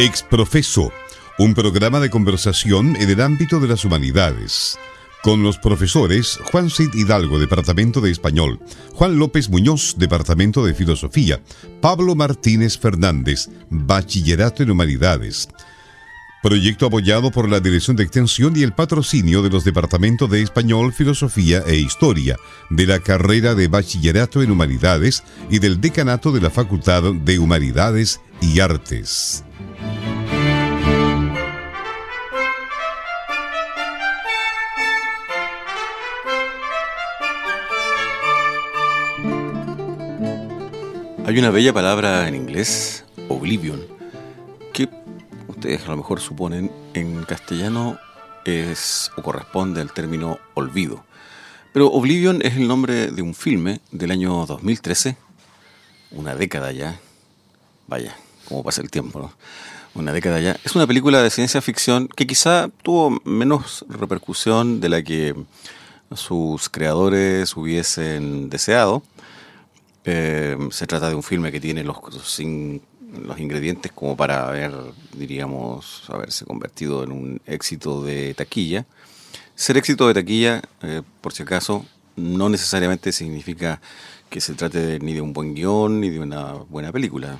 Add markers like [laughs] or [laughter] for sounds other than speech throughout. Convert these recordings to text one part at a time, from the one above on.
Exprofeso, un programa de conversación en el ámbito de las humanidades. Con los profesores Juan Cid Hidalgo, Departamento de Español, Juan López Muñoz, Departamento de Filosofía, Pablo Martínez Fernández, Bachillerato en Humanidades. Proyecto apoyado por la Dirección de Extensión y el patrocinio de los Departamentos de Español, Filosofía e Historia, de la carrera de Bachillerato en Humanidades y del Decanato de la Facultad de Humanidades y Artes. Hay una bella palabra en inglés, oblivion, que ustedes a lo mejor suponen en castellano es o corresponde al término olvido. Pero Oblivion es el nombre de un filme del año 2013, una década ya. Vaya, cómo pasa el tiempo, ¿no? Una década ya. Es una película de ciencia ficción que quizá tuvo menos repercusión de la que sus creadores hubiesen deseado eh, se trata de un filme que tiene los, los ingredientes como para haber, diríamos, haberse convertido en un éxito de taquilla. Ser éxito de taquilla, eh, por si acaso, no necesariamente significa que se trate ni de un buen guion ni de una buena película.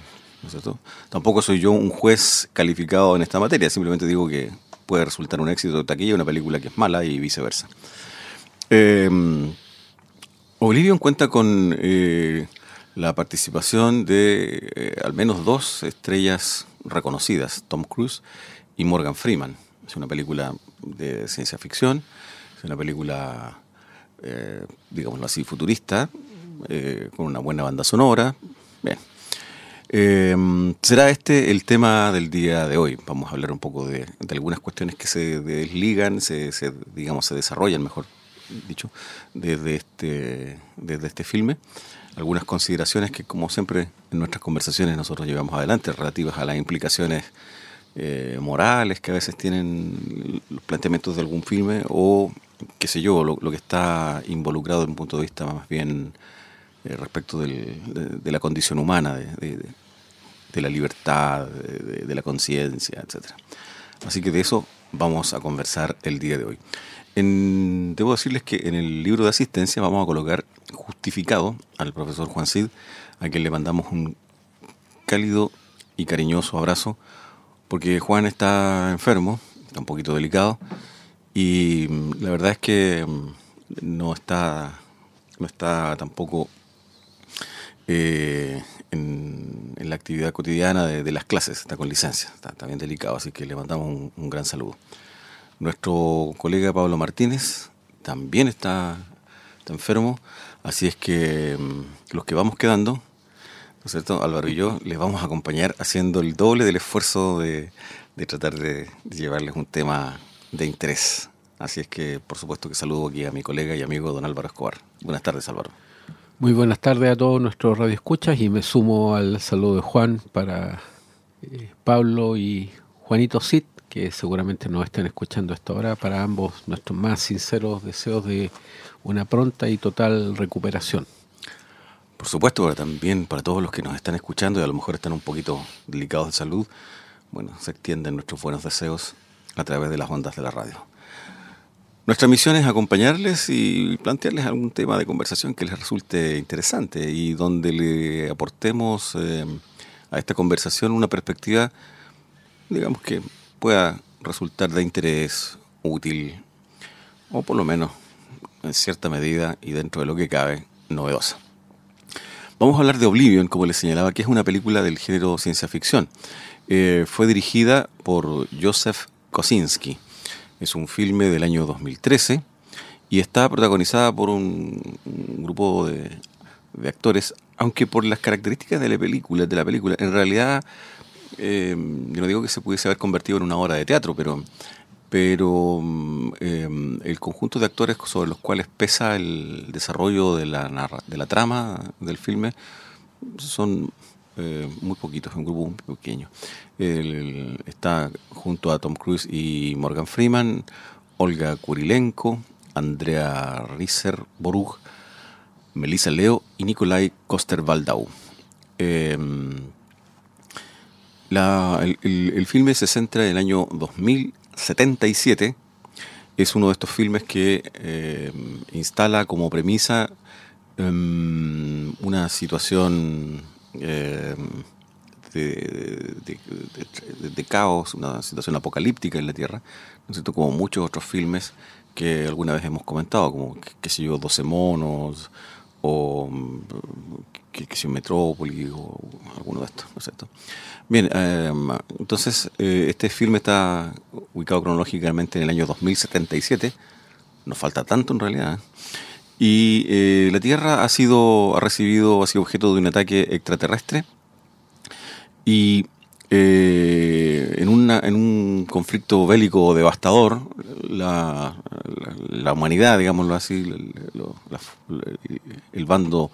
Tampoco soy yo un juez calificado en esta materia, simplemente digo que puede resultar un éxito de taquilla una película que es mala y viceversa. Eh, Oblivion cuenta con eh, la participación de eh, al menos dos estrellas reconocidas, Tom Cruise y Morgan Freeman. Es una película de ciencia ficción, es una película, eh, digámoslo así, futurista, con una buena banda sonora. Bien. será este el tema del día de hoy. Vamos a hablar un poco de, algunas cuestiones que se desligan, se, digamos, se desarrollan, mejor dicho, desde este, desde este filme. Algunas consideraciones que, como siempre, en nuestras conversaciones nosotros llevamos adelante, relativas a las implicaciones eh, morales que a veces tienen los planteamientos de algún filme o, qué sé yo, lo, que está involucrado desde un punto de vista más bien eh, respecto del, de, la condición humana, de, de la libertad, de, la conciencia, etc. Así que de eso vamos a conversar el día de hoy debo decirles que en el libro de asistencia vamos a colocar justificado al profesor Juan Cid, a quien le mandamos un cálido y cariñoso abrazo, porque Juan está enfermo, está un poquito delicado, y mm, la verdad es que mm, no está, no está tampoco eh, en, la actividad cotidiana de, las clases, está con licencia, está, bien delicado, así que le mandamos un gran saludo. Nuestro colega Pablo Martínez también está, enfermo, así es que mm, los que vamos quedando, ¿no es cierto? Álvaro y yo les vamos a acompañar haciendo el doble del esfuerzo de, tratar de, llevarles un tema de interés. Así es que, por supuesto, que saludo aquí a mi colega y amigo don Álvaro Escobar. Buenas tardes, Álvaro. Muy buenas tardes a todos nuestros radioescuchas y me sumo al saludo de Juan para eh, Pablo y Juanito Cid, que seguramente nos estén escuchando esta hora, para ambos nuestros más sinceros deseos de una pronta y total recuperación. Por supuesto, pero también para todos los que nos están escuchando y a lo mejor están un poquito delicados de salud, bueno, se extienden nuestros buenos deseos a través de las ondas de la radio. Nuestra misión es acompañarles y plantearles algún tema de conversación que les resulte interesante y donde le aportemos eh, a esta conversación una perspectiva, digamos que pueda resultar de interés útil o por lo menos en cierta medida y dentro de lo que cabe novedosa. Vamos a hablar de Oblivion, como les señalaba, que es una película del género ciencia ficción. Eh, fue dirigida por Joseph Kosinski. Es un filme del año 2013 y está protagonizada por un, grupo de, de, actores, aunque por las características de la película, de la película, en realidad eh, yo no digo que se pudiese haber convertido en una obra de teatro, pero, pero eh, el conjunto de actores sobre los cuales pesa el desarrollo de la, de la trama del filme son eh, muy poquitos, un grupo muy pequeño. está junto a Tom Cruise y Morgan Freeman, Olga Kurilenko, Andrea Risser Borug, Melissa Leo y Nikolai Koster-Waldau. El, el, filme se centra en el año 2077. Es uno de estos filmes que eh, instala como premisa em, una situación em, de, de, caos, una situación apocalíptica en la Tierra, ¿no como muchos otros filmes que alguna vez hemos comentado, como, qué sé yo, 12 monos, o que, que Metrópoli o alguno de estos, ¿no es cierto? Bien, em, entonces eh, este filme está ubicado cronológicamente en el año 2077, nos falta tanto en realidad, y eh, la Tierra ha sido ha recibido ha sido objeto de un ataque extraterrestre. Y eh, en, una, en un conflicto bélico devastador, la, la, humanidad, digámoslo así, el, bando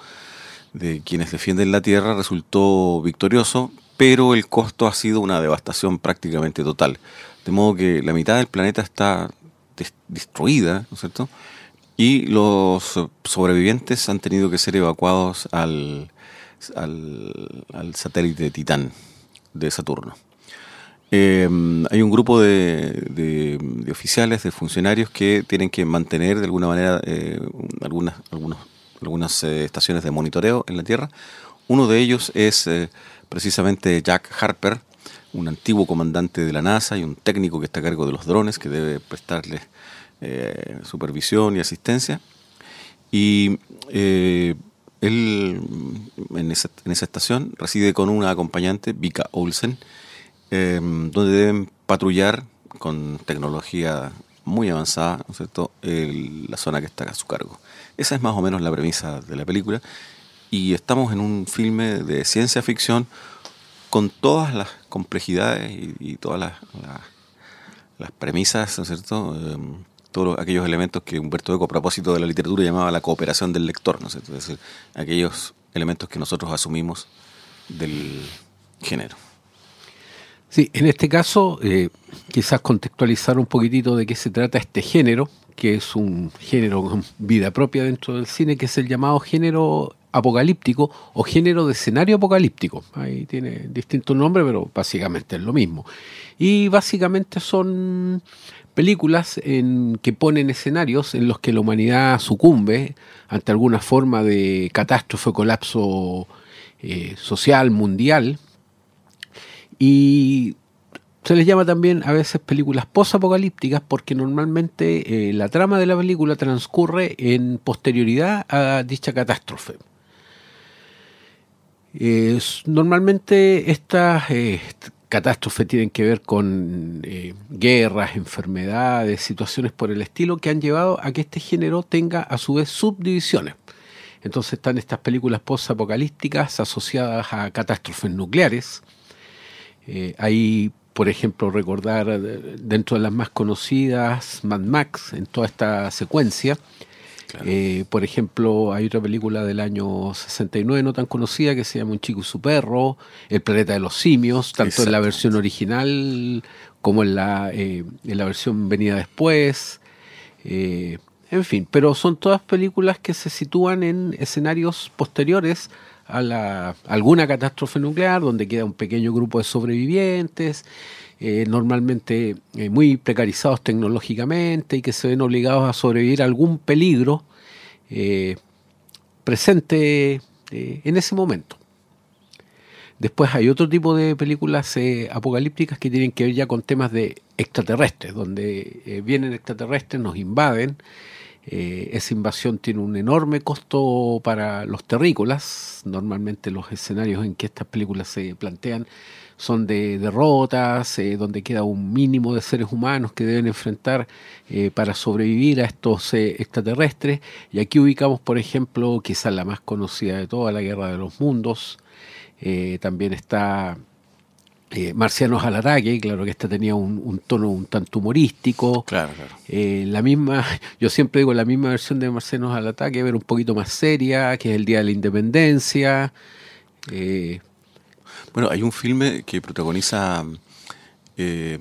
de quienes defienden la Tierra resultó victorioso, pero el costo ha sido una devastación prácticamente total. De modo que la mitad del planeta está destruida, ¿no es cierto? Y los sobrevivientes han tenido que ser evacuados al, al, al satélite Titán de Saturno. Eh, hay un grupo de, oficiales, de funcionarios que tienen que mantener de alguna manera eh, algunas, algunas eh, estaciones de monitoreo en la Tierra. Uno de ellos es precisamente Jack Harper, un antiguo comandante de la NASA y un técnico que está a cargo de los drones, que debe prestarles supervisión y asistencia. Y él en esa, en esa estación reside con una acompañante, Vika Olsen, em, donde deben patrullar con tecnología muy avanzada, ¿no es cierto?, la zona que está a su cargo. Esa es más o menos la premisa de la película. Y estamos en un filme de ciencia ficción con todas las complejidades y, todas las, las, premisas, ¿no es cierto?, em, todos aquellos elementos que Humberto Eco a propósito de la literatura llamaba la cooperación del lector, ¿no es decir, aquellos elementos que nosotros asumimos del género. Sí, en este caso, eh, quizás contextualizar un poquitito de qué se trata este género, que es un género con vida propia dentro del cine, que es el llamado género apocalíptico o género de escenario apocalíptico. Ahí tiene distintos nombres, pero básicamente es lo mismo. Y básicamente son películas en que ponen escenarios en los que la humanidad sucumbe ante alguna forma de catástrofe o colapso eh, social mundial y se les llama también a veces películas posapocalípticas porque normalmente eh, la trama de la película transcurre en posterioridad a dicha catástrofe. normalmente estas eh, catástrofes tienen que ver con eh, guerras, enfermedades, situaciones por el estilo que han llevado a que este género tenga a su vez subdivisiones. Entonces están estas películas post-apocalípticas asociadas a catástrofes nucleares. Eh, hay, por ejemplo, recordar eh, dentro de las más conocidas, Mad Max, en toda esta secuencia, eh, por ejemplo, hay otra película del año 69 no tan conocida que se llama Un chico y su perro, El planeta de los simios, tanto en la versión original como en la, eh, en la versión venida después. Eh, en fin, pero son todas películas que se sitúan en escenarios posteriores a, la, alguna catástrofe nuclear, donde queda un pequeño grupo de sobrevivientes eh, normalmente eh, muy precarizados tecnológicamente y que se ven obligados a sobrevivir a algún peligro eh, presente en ese momento. Después hay otro tipo de películas apocalípticas que tienen que ver ya con temas de extraterrestres, donde vienen extraterrestres, nos invaden. esa invasión tiene un enorme costo para los terrícolas. Normalmente los escenarios en que estas películas se plantean son de derrotas, eh, donde queda un mínimo de seres humanos que deben enfrentar eh, para sobrevivir a estos eh, extraterrestres. Y aquí ubicamos, por ejemplo, quizás la más conocida de toda la Guerra de los Mundos. también está Marcianos al ataque, claro que esta tenía un, tono un tanto humorístico. Claro, claro. la misma, [laughs] yo siempre digo la misma versión de Marcianos al ataque, pero un poquito más seria, que es el Día de la Independencia. Bueno, hay un filme que protagoniza eh,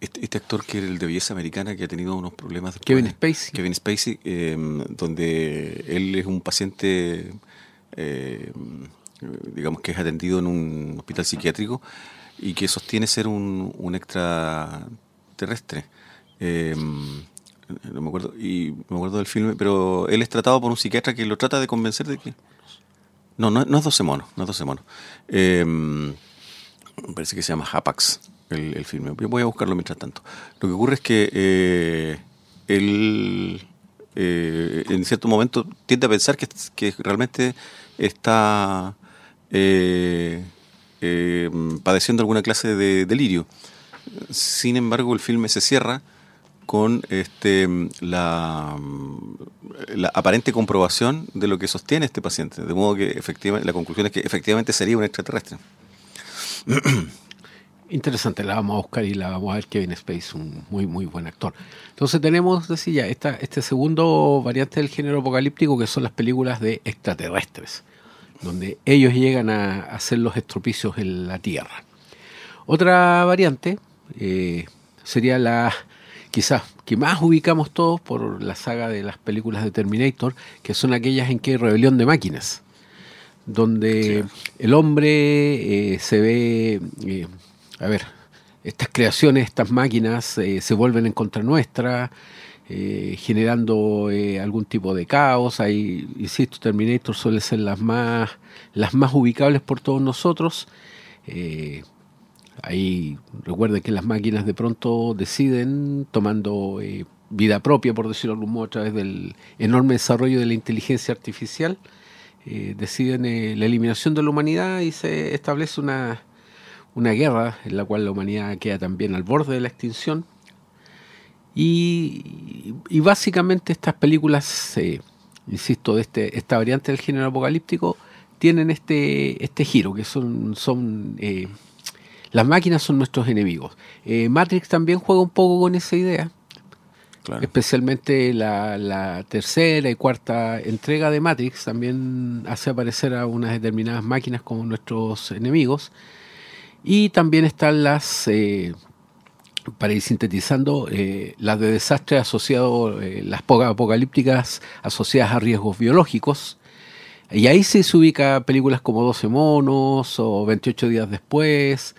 este, este, actor que era el de belleza americana que ha tenido unos problemas. Kevin Spacey. Kevin Spacey, eh, donde él es un paciente, eh, digamos que es atendido en un hospital psiquiátrico y que sostiene ser un, un extraterrestre. Eh, no me acuerdo, y me acuerdo del filme, pero él es tratado por un psiquiatra que lo trata de convencer de que... No, no, no es 12 monos, no es 12 monos. Me parece que se llama Hapax el, el, filme. Voy a buscarlo mientras tanto. Lo que ocurre es que eh, él eh, en cierto momento tiende a pensar que, que realmente está eh, eh, padeciendo alguna clase de delirio. Sin embargo, el filme se cierra con este, la, aparente comprobación de lo que sostiene este paciente. De modo que efectivamente, la conclusión es que efectivamente sería un extraterrestre. [clears throat] Interesante, la vamos a buscar y la vamos a ver. Kevin Space, un muy, muy buen actor. Entonces tenemos, decía, esta, este segundo variante del género apocalíptico que son las películas de extraterrestres, donde ellos llegan a hacer los estropicios en la Tierra. Otra variante eh, sería la quizás que más ubicamos todos por la saga de las películas de Terminator, que son aquellas en que hay rebelión de máquinas, donde sí. el hombre eh, se ve, eh, a ver, estas creaciones, estas máquinas eh, se vuelven en contra nuestra, generando algún tipo de caos. Ahí, insisto, Terminator suele ser las más, las más ubicables por todos nosotros. Eh, Ahí recuerden que las máquinas de pronto deciden, tomando eh, vida propia, por decirlo de algún modo, a través del enorme desarrollo de la inteligencia artificial, eh, deciden eh, la eliminación de la humanidad y se establece una, una guerra en la cual la humanidad queda también al borde de la extinción. Y, y básicamente estas películas, insisto, de este, esta variante del género apocalíptico, tienen este, este giro, que son, son las máquinas son nuestros enemigos. Eh, Matrix también juega un poco con esa idea. Claro. Especialmente la, la, tercera y cuarta entrega de Matrix también hace aparecer a unas determinadas máquinas como nuestros enemigos. Y también están las, eh, para ir sintetizando, eh, las de desastres asociados, eh, las apocalípticas asociadas a riesgos biológicos. Y ahí sí se ubica películas como 12 monos o 28 días después.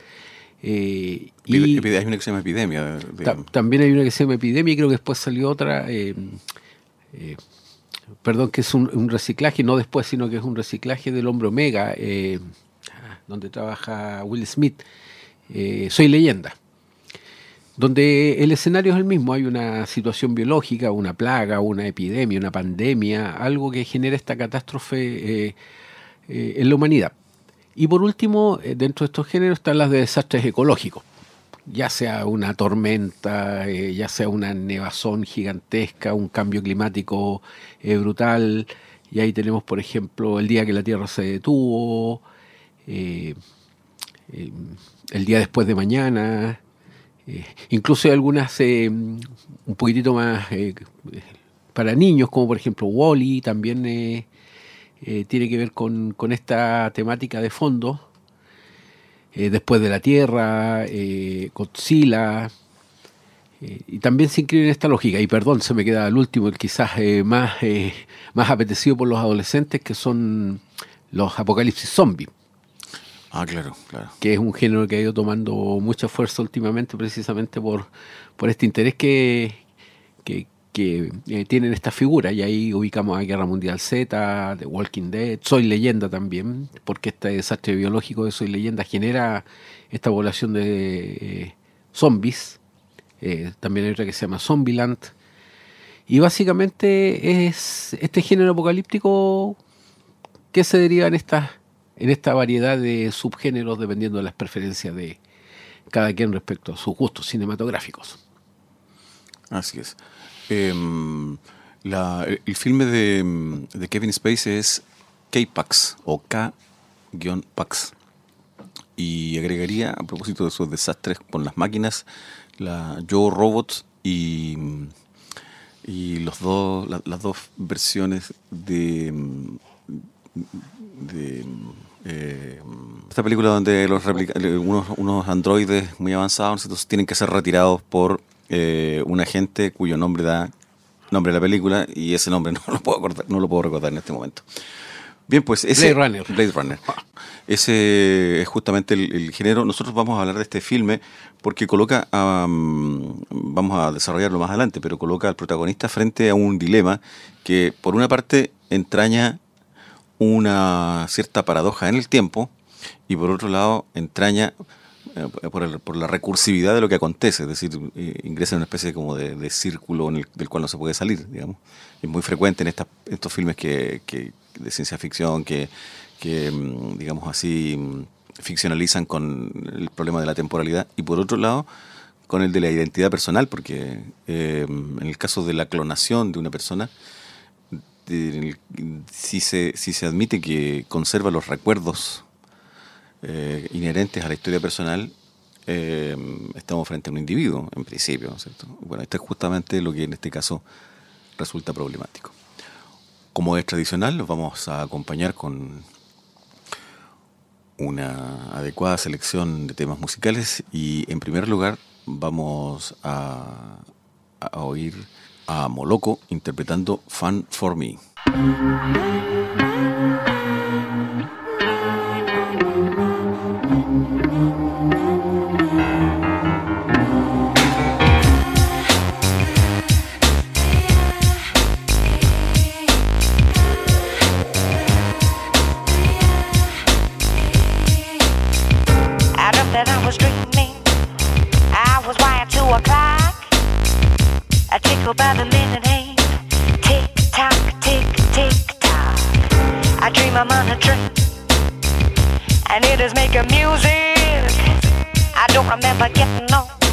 Eh, y hay una que se llama Epidemia. Ta también hay una que se llama Epidemia y creo que después salió otra, eh, eh, perdón, que es un, un, reciclaje, no después, sino que es un reciclaje del hombre Omega, donde trabaja Will Smith. Soy leyenda. Donde el escenario es el mismo, hay una situación biológica, una plaga, una epidemia, una pandemia, algo que genera esta catástrofe en la humanidad. Y por último, eh, dentro de estos géneros están las de desastres ecológicos, ya sea una tormenta, eh, ya sea una nevazón gigantesca, un cambio climático eh, brutal. Y ahí tenemos, por ejemplo, el día que la Tierra se detuvo, el día después de mañana. incluso algunas un poquitito más para niños, como por ejemplo Wally, -E, también eh, tiene que ver con, con, esta temática de fondo. Eh, después de la Tierra, eh, Godzilla, y también se inscribe en esta lógica. Y perdón, se me queda el último, el quizás más, más apetecido por los adolescentes, que son los apocalipsis zombies. Ah, claro, claro. Que es un género que ha ido tomando mucha fuerza últimamente precisamente por, por este interés que, que, que eh, tienen esta figura y ahí ubicamos a Guerra Mundial Z, The Walking Dead, Soy Leyenda también, porque este desastre biológico de Soy Leyenda genera esta población de eh, zombies, eh, también hay otra que se llama Zombieland, y básicamente es este género apocalíptico que se deriva en esta, en esta variedad de subgéneros dependiendo de las preferencias de cada quien respecto a sus gustos cinematográficos. Así es. Eh, la, el filme de, de, Kevin Spacey es K-Pax o K-Pax. Y agregaría, a propósito de esos desastres con las máquinas, la Joe Robot y, y los dos, la, las dos versiones de, de eh, esta película donde los unos, unos androides muy avanzados tienen que ser retirados por eh, un agente cuyo nombre da nombre a la película y ese nombre [laughs] no lo puedo acordar, no lo puedo recordar en este momento. Bien, pues ese Blade Runner. Blade Runner. [laughs] Ese es justamente el, el, género. Nosotros vamos a hablar de este filme porque coloca, a, mm, vamos a desarrollarlo más adelante, pero coloca al protagonista frente a un dilema que por una parte entraña una cierta paradoja en el tiempo y por otro lado entraña eh, por, el, por, la recursividad de lo que acontece, es decir, eh, ingresa en una especie como de, de círculo en el, del cual no se puede salir, digamos. Es muy frecuente en estos filmes que, que, de ciencia ficción que, que, mm, digamos así, mm, ficcionalizan con el problema de la temporalidad y por otro lado con el de la identidad personal, porque eh, mm, en el caso de la clonación de una persona, si se, si se admite que conserva los recuerdos eh, inherentes a la historia personal, eh, estamos frente a un individuo, en principio, cierto? Bueno, esto es justamente lo que en este caso resulta problemático. Como es tradicional, los vamos a acompañar con una adecuada selección de temas musicales y en primer lugar vamos a, a oír a Moloco interpretando Fun for Me. that I was dreaming. I was wired to a clock. I tickle by the minute hand. Tick tock, tick, tick tock. I dream I'm on a train. And it is making music. I don't remember getting on.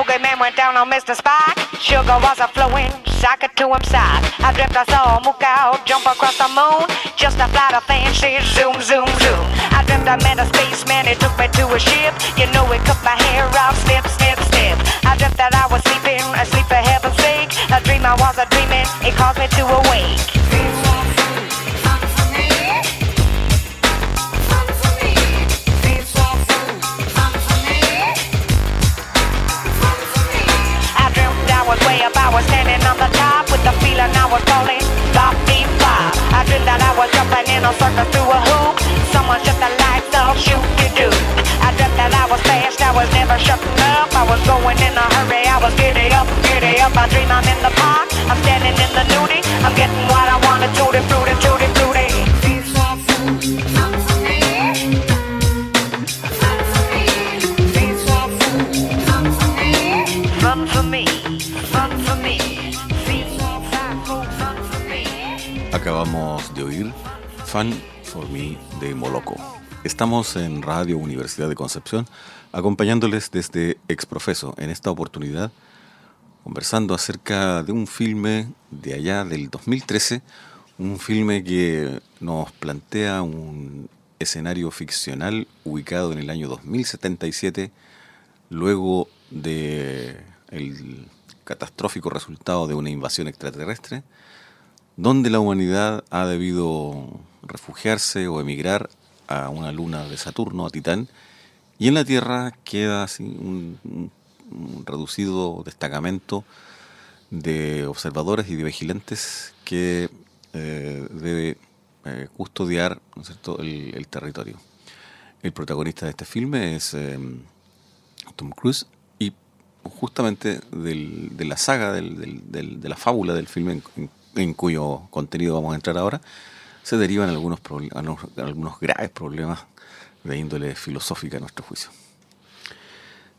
Bogan man went down on Mr. Spock. Sugar was a flowing, sock it to him side. I dreamt I saw a mook out, jump across the moon. Just a flight of fancy, zoom, zoom, zoom. I dreamt I met a spaceman, he took me to a ship. You know, it cut my hair off, snip, snip, snip. I dreamt that I was sleeping, asleep for heaven's sake. A dream I was a dreaming, it caused me to awake. was way up, I was standing on the top with the feeling I was falling. Got me fly. I dreamed that I was jumping in a circle through a hoop. Someone shut the lights off, shoot you do. I dreamt that I was fast, I was never shutting up. I was going in a hurry, I was giddy up, giddy up. I dream I'm in the park, I'm standing in the nudie. I'm getting what I wanted, tutti, fruity, tutti, fruity. Acabamos de oír Fan for Me de Moloco. Estamos en Radio Universidad de Concepción acompañándoles desde Exprofeso. En esta oportunidad conversando acerca de un filme de allá del 2013, un filme que nos plantea un escenario ficcional ubicado en el año 2077 luego de el catastrófico resultado de una invasión extraterrestre donde la humanidad ha debido refugiarse o emigrar a una luna de Saturno, a Titán, y en la Tierra queda un, reducido destacamento de observadores y de vigilantes que eh, debe eh, custodiar El, territorio. El protagonista de este filme es eh, Tom Cruise y justamente de la saga, de la fábula del filme en, cuyo contenido vamos a entrar ahora, se derivan algunos, algunos graves problemas de índole filosófica a nuestro juicio.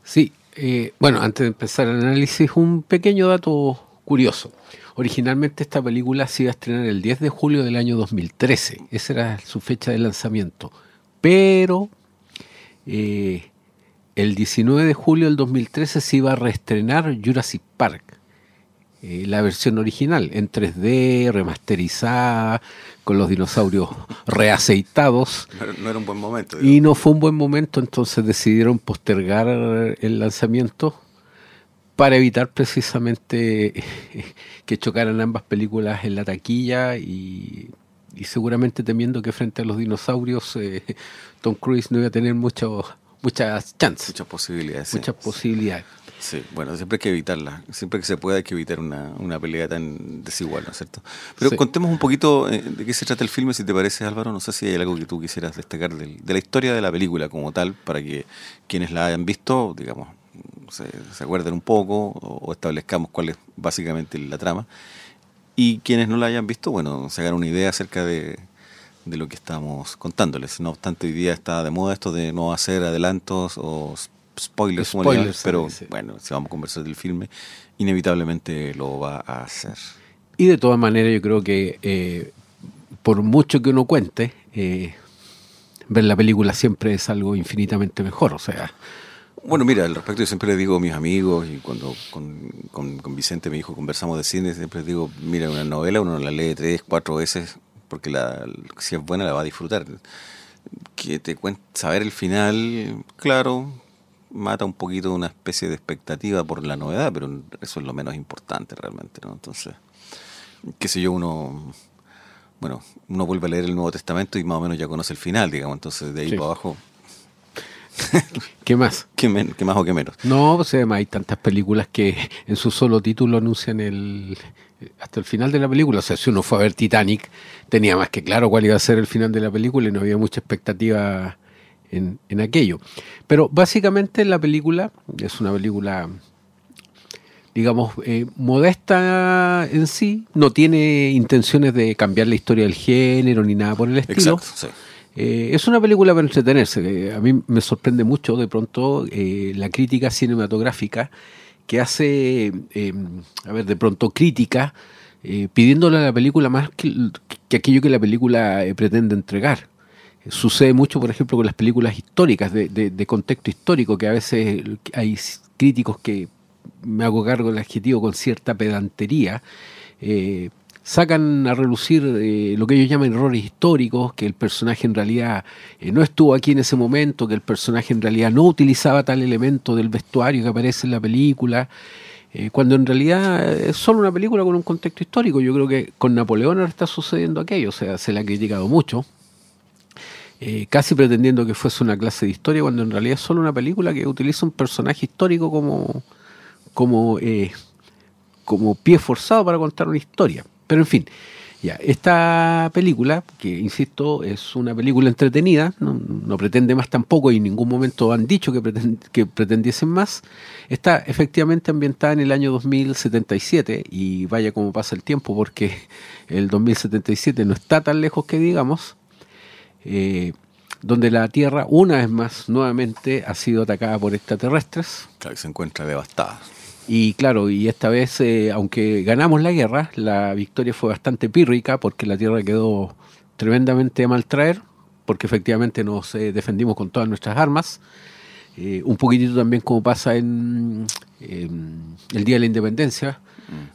Sí, eh, bueno, antes de empezar el análisis, un pequeño dato curioso. Originalmente esta película se iba a estrenar el 10 de julio del año 2013, esa era su fecha de lanzamiento, pero eh, el 19 de julio del 2013 se iba a reestrenar Jurassic Park, eh, la versión original, en 3D, remasterizada, con los dinosaurios [laughs] reaceitados. No, era un buen momento. Y no fue un buen momento, entonces decidieron postergar el lanzamiento para evitar precisamente [laughs] que chocaran ambas películas en la taquilla y, seguramente temiendo que frente a los dinosaurios eh, [laughs] Tom Cruise no iba a tener mucho, muchas chances. Muchas posibilidades. Muchas posibilidades. Sí, bueno, siempre hay que evitarla. Siempre que se pueda hay que evitar una, una pelea tan desigual, ¿no es cierto? Pero contemos un poquito eh, de qué se trata el filme, si te parece, Álvaro. No sé si hay algo que tú quisieras destacar de, la historia de la película como tal, para que quienes la hayan visto, digamos, se, acuerden un poco o, establezcamos cuál es básicamente la trama. Y quienes no la hayan visto, bueno, se hagan una idea acerca de, de lo que estamos contándoles. No obstante, hoy día está de moda esto de no hacer adelantos o spoilers, pero bueno, si vamos a conversar del filme, inevitablemente lo va a hacer. Y de todas maneras, yo creo que eh, por mucho que uno cuente, eh, ver la película siempre es algo infinitamente mejor, o sea... Bueno, mira, al respecto yo siempre le digo a mis amigos y cuando con, con, Vicente me dijo conversamos de cine, siempre les digo, mira, una novela uno la lee tres, cuatro veces porque la, si es buena la va a disfrutar. Que te cuente, saber el final, claro, mata un poquito una especie de expectativa por la novedad, pero eso es lo menos importante realmente, ¿no? Entonces, qué sé yo, uno, bueno, uno vuelve a leer el Nuevo Testamento y más o menos ya conoce el final, digamos, entonces de ahí para abajo... ¿Qué más? [laughs] ¿Qué, más o qué menos? No, pues además hay tantas películas que en su solo título anuncian el hasta el final de la película. O sea, si uno fue a ver Titanic, tenía más que claro cuál iba a ser el final de la película y no había mucha expectativa en, aquello. Pero básicamente la película es una película, digamos, eh, modesta en sí, no tiene intenciones de cambiar la historia del género ni nada por el estilo. Eh, es una película para entretenerse. A mí me sorprende mucho de pronto eh, la crítica cinematográfica que hace, a ver, de pronto crítica, pidiéndole a la película más que aquello que la película pretende entregar. Sucede mucho, por ejemplo, con las películas históricas, de, contexto histórico, que a veces hay críticos que me hago cargo del adjetivo con cierta pedantería, eh, sacan a relucir eh, lo que ellos llaman errores históricos, que el personaje en realidad eh, no estuvo aquí en ese momento, que el personaje en realidad no utilizaba tal elemento del vestuario que aparece en la película, cuando en realidad es solo una película con un contexto histórico. Yo creo que con Napoleón ahora está sucediendo aquello, o sea, se le ha criticado mucho, eh, casi pretendiendo que fuese una clase de historia, cuando en realidad es solo una película que utiliza un personaje histórico como, como, eh, como pie forzado para contar una historia. Pero en fin, ya, esta película, que insisto, es una película entretenida, no, pretende más tampoco y en ningún momento han dicho que, que pretendiesen más, está efectivamente ambientada en el año 2077 y vaya como pasa el tiempo porque el 2077 no está tan lejos que digamos, eh, donde la Tierra, una vez más, nuevamente ha sido atacada por extraterrestres. Claro, se encuentra devastada. Y claro, y esta vez, eh, aunque ganamos la guerra, la victoria fue bastante pírrica porque la Tierra quedó tremendamente a maltraer, porque efectivamente nos eh, defendimos con todas nuestras armas. un poquitito también como pasa en, el Día de la Independencia,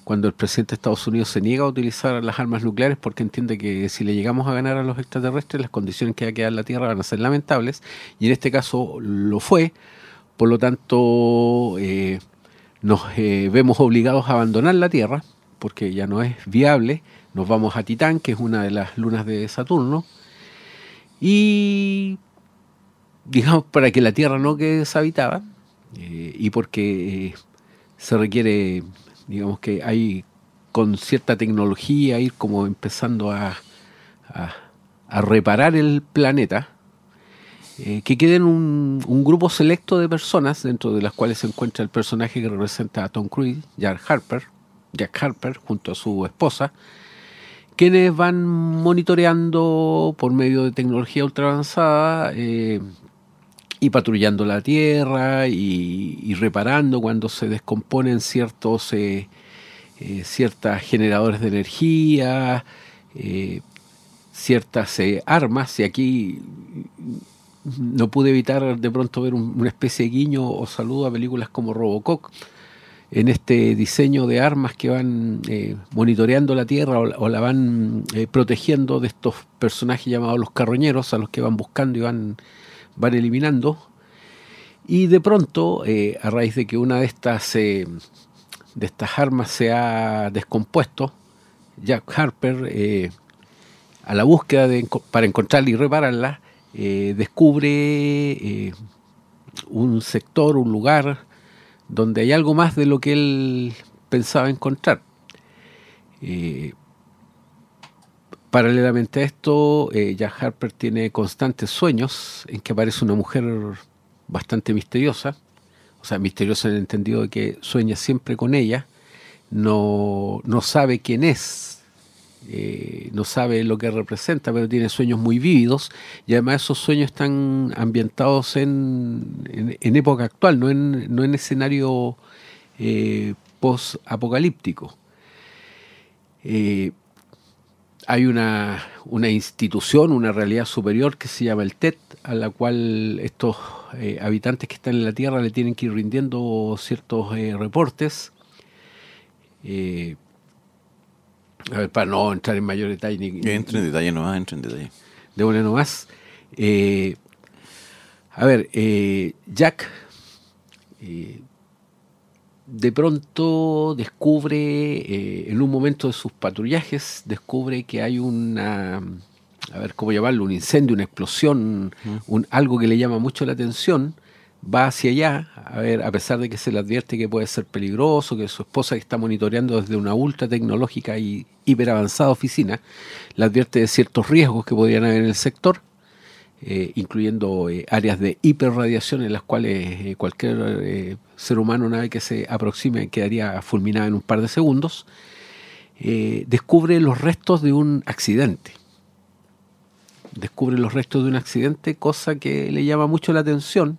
cuando el presidente de Estados Unidos se niega a utilizar las armas nucleares porque entiende que si le llegamos a ganar a los extraterrestres, las condiciones que va a quedar en la Tierra van a ser lamentables, y en este caso lo fue, por lo tanto eh, nos eh, vemos obligados a abandonar la Tierra, porque ya no es viable, nos vamos a Titán, que es una de las lunas de Saturno, y digamos para que la Tierra no quede deshabitada, y porque se requiere, digamos que hay con cierta tecnología ir como empezando a, a, reparar el planeta, eh, que queden un, un, grupo selecto de personas, dentro de las cuales se encuentra el personaje que representa a Tom Cruise, Jack Harper, Jack Harper, junto a su esposa, quienes van monitoreando por medio de tecnología ultra avanzada eh, y patrullando la Tierra y, reparando cuando se descomponen ciertos eh, eh generadores de energía, eh, ciertas eh, armas, y aquí no pude evitar de pronto ver una especie de guiño o saludo a películas como Robocop, en este diseño de armas que van monitoreando la Tierra o, la van protegiendo de estos personajes llamados los carroñeros, a los que van buscando y van van eliminando. Y de pronto, eh, a raíz de que una de estas, eh, de estas armas se ha descompuesto, Jack Harper, eh, a la búsqueda de, para encontrarla y repararla, descubre un sector, un lugar, donde hay algo más de lo que él pensaba encontrar. Paralelamente a esto, eh, Jack Harper tiene constantes sueños en que aparece una mujer bastante misteriosa, o sea, misteriosa en el entendido de que sueña siempre con ella, no, no sabe quién es, eh, no sabe lo que representa, pero tiene sueños muy vívidos y además esos sueños están ambientados en, en, época actual, no en, no en escenario eh, post-apocalíptico. Hay una, una, institución, una realidad superior que se llama el TED, a la cual estos eh, habitantes que están en la Tierra le tienen que ir rindiendo ciertos eh, reportes. Eh, a ver, para no entrar en mayor detalle. Ni, entre en detalle nomás, entre en detalle. De una nomás. a ver, Jack de pronto descubre, eh, en un momento de sus patrullajes, descubre que hay una, a ver cómo llamarlo, un incendio, una explosión, un, algo que le llama mucho la atención, va hacia allá, a ver, a pesar de que se le advierte que puede ser peligroso, que su esposa que está monitoreando desde una ultra tecnológica y hiper avanzada oficina, le advierte de ciertos riesgos que podrían haber en el sector, eh, incluyendo eh, áreas de hiperradiación en las cuales eh, cualquier ser humano, una vez que se aproxime, quedaría fulminado en un par de segundos, descubre los restos de un accidente. Descubre los restos de un accidente, cosa que le llama mucho la atención,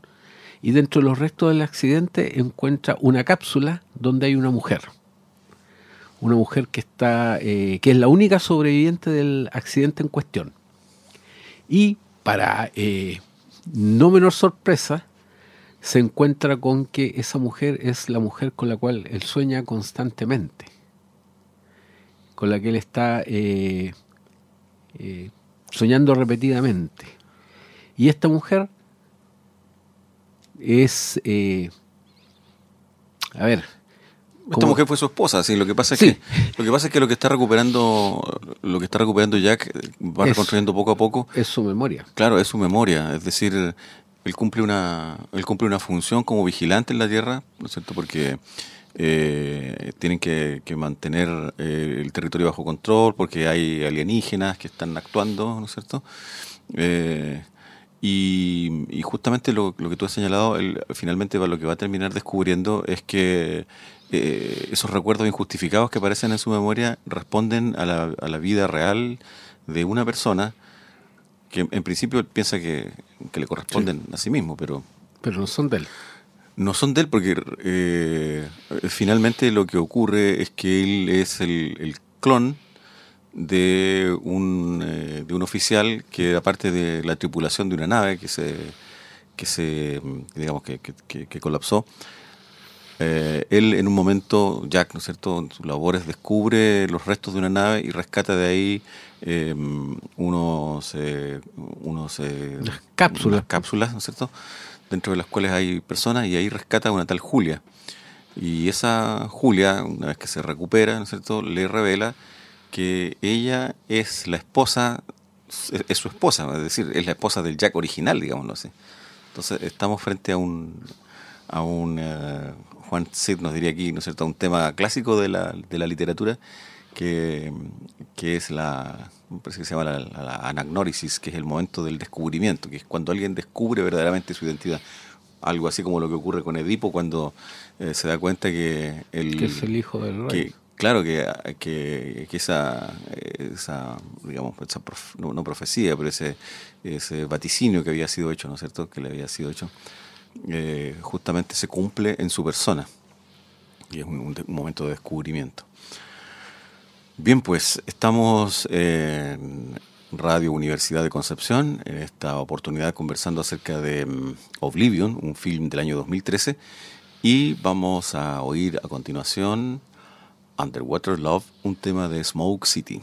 y dentro de los restos del accidente encuentra una cápsula donde hay una mujer. Una mujer que está, que es la única sobreviviente del accidente en cuestión. Y para eh, no menor sorpresa, se encuentra con que esa mujer es la mujer con la cual él sueña constantemente, con la que él está eh, eh, soñando repetidamente. Y esta mujer es, a ver, esta mujer fue su esposa, sí. Lo que pasa es que lo que pasa es que lo que está recuperando, lo que está recuperando Jack va reconstruyendo poco a poco. Es su memoria. Claro, es su memoria. Es decir, él cumple una, él cumple una función como vigilante en la Tierra, ¿no es cierto? Porque eh, tienen que, mantener eh, el territorio bajo control, porque hay alienígenas que están actuando, ¿no es cierto? Eh, y, justamente lo, lo, que tú has señalado, finalmente lo que va a terminar descubriendo es que eh, esos recuerdos injustificados que aparecen en su memoria responden a la, a la vida real de una persona que en principio piensa que, le corresponden a sí mismo, pero... Pero no son de él. No son de él porque eh, finalmente lo que ocurre es que él es el, clon de un, eh, de un oficial que aparte de la tripulación de una nave que se que se digamos que, que colapsó eh, él en un momento, Jack, ¿no es cierto?, en sus labores descubre los restos de una nave y rescata de ahí em, unos, unos cápsulas. cápsulas, ¿no es cierto?, dentro de las cuales hay personas y ahí rescata a una tal Julia. Y esa Julia, una vez que se recupera, ¿no es cierto?, le revela que ella es la esposa, es, su esposa, es decir, es la esposa del Jack original, digámoslo así. Entonces estamos frente a un, a un eh, Juan Sid nos diría aquí, ¿no es cierto?, un tema clásico de la, de la literatura que, que es la, parece que se llama la, la, anagnórisis, que es el momento del descubrimiento, que es cuando alguien descubre verdaderamente su identidad. Algo así como lo que ocurre con Edipo cuando eh, se da cuenta que, el, que es el hijo del rey. Que, claro, que, que, que esa, esa, digamos, esa no, profecía, pero ese, ese vaticinio que había sido hecho, ¿no es cierto?, que le había sido hecho, eh, justamente se cumple en su persona. Y es un, un, momento de descubrimiento. Bien, pues estamos en Radio Universidad de Concepción, en esta oportunidad conversando acerca de um, Oblivion, un film del año 2013, y vamos a oír a continuación Underwater Love, un tema de Smoke City.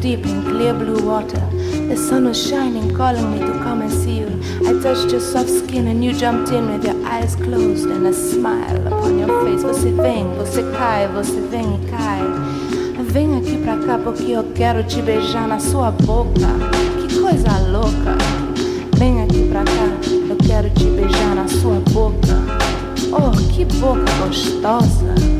Deep in clear blue water. The sun was shining, calling me to come and see you. I touched your soft skin and you jumped in with your eyes closed and a smile upon your face. Você vem, você cai, você vem e cai. Vem aqui pra cá porque eu quero te beijar na sua boca. Que coisa louca. Vem aqui pra cá, eu quero te beijar na sua boca. Oh, que boca gostosa.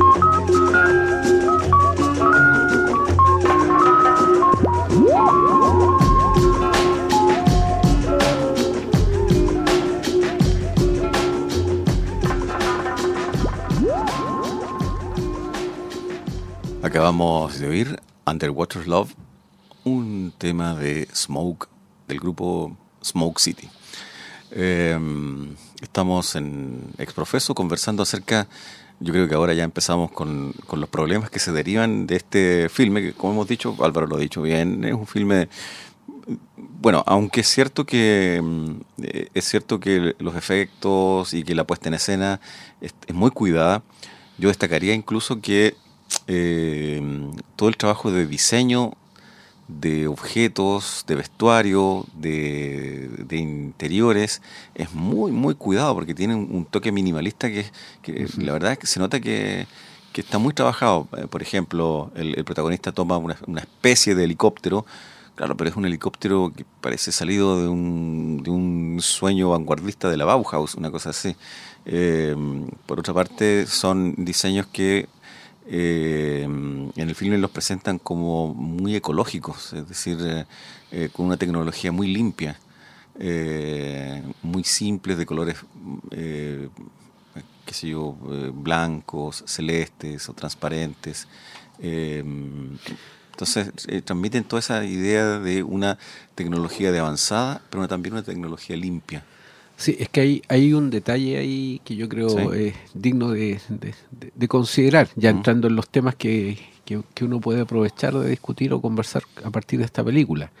Acabamos de oír Underwater Love, un tema de Smoke, del grupo Smoke City. Eh, estamos en Exprofeso conversando acerca, yo creo que ahora ya empezamos con, los problemas que se derivan de este filme, que como hemos dicho, Álvaro lo ha dicho bien, es un filme, bueno, aunque es cierto que eh, es cierto que los efectos y que la puesta en escena es, es muy cuidada, yo destacaría incluso que eh, todo el trabajo de diseño de objetos, de vestuario, de, de interiores, es muy, muy cuidado porque tiene un, toque minimalista que, que la verdad es que se nota que, que está muy trabajado. Eh, Por ejemplo, el, el protagonista toma una, una especie de helicóptero, claro, pero es un helicóptero que parece salido de un, de un sueño vanguardista de la Bauhaus, una cosa así. Eh, por otra parte, son diseños que eh, en el filme los presentan como muy ecológicos, es decir, eh, eh, con una tecnología muy limpia, eh, muy simples, de colores, qué sé yo, blancos, celestes o transparentes. Entonces, transmiten toda esa idea de una tecnología de avanzada, pero también una tecnología limpia. Sí, es que hay, hay un detalle ahí que yo creo Sí. es digno de, de- de- de considerar, ya Ujú. entrando en los temas que, que- que uno puede aprovechar de discutir o conversar a partir de esta película.